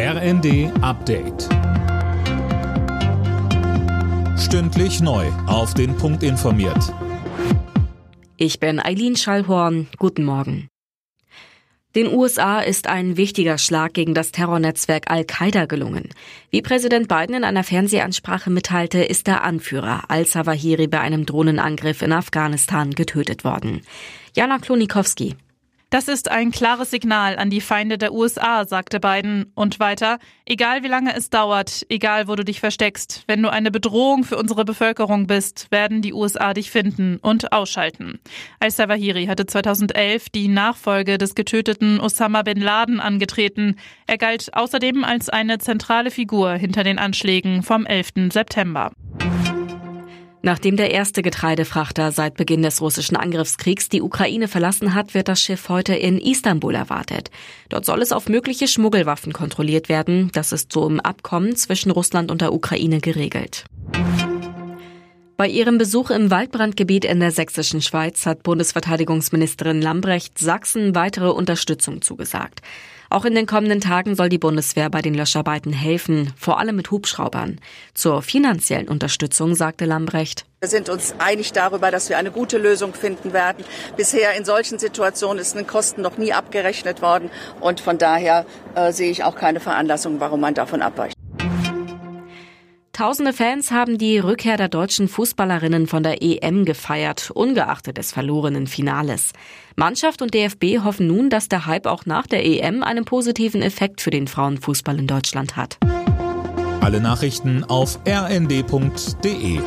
RND Update. Stündlich neu. Auf den Punkt informiert. Ich bin Eileen Schallhorn. Guten Morgen. Den USA ist ein wichtiger Schlag gegen das Terrornetzwerk Al-Qaida gelungen. Wie Präsident Biden in einer Fernsehansprache mitteilte, ist der Anführer al-Zawahiri bei einem Drohnenangriff in Afghanistan getötet worden. Jana Klonikowski. Das ist ein klares Signal an die Feinde der USA, sagte Biden. Und weiter, egal wie lange es dauert, egal wo du dich versteckst, wenn du eine Bedrohung für unsere Bevölkerung bist, werden die USA dich finden und ausschalten. Al-Zawahiri hatte 2011 die Nachfolge des getöteten Osama bin Laden angetreten. Er galt außerdem als eine zentrale Figur hinter den Anschlägen vom 11. September. Nachdem der erste Getreidefrachter seit Beginn des russischen Angriffskriegs die Ukraine verlassen hat, wird das Schiff heute in Istanbul erwartet. Dort soll es auf mögliche Schmuggelwaffen kontrolliert werden. Das ist so im Abkommen zwischen Russland und der Ukraine geregelt. Bei ihrem Besuch im Waldbrandgebiet in der sächsischen Schweiz hat Bundesverteidigungsministerin Lambrecht Sachsen weitere Unterstützung zugesagt. Auch in den kommenden Tagen soll die Bundeswehr bei den Löscharbeiten helfen, vor allem mit Hubschraubern. Zur finanziellen Unterstützung sagte Lambrecht. Wir sind uns einig darüber, dass wir eine gute Lösung finden werden. Bisher in solchen Situationen ist den Kosten noch nie abgerechnet worden und von daher äh, sehe ich auch keine Veranlassung, warum man davon abweicht. Tausende Fans haben die Rückkehr der deutschen Fußballerinnen von der EM gefeiert, ungeachtet des verlorenen Finales. Mannschaft und DFB hoffen nun, dass der Hype auch nach der EM einen positiven Effekt für den Frauenfußball in Deutschland hat. Alle Nachrichten auf rnd.de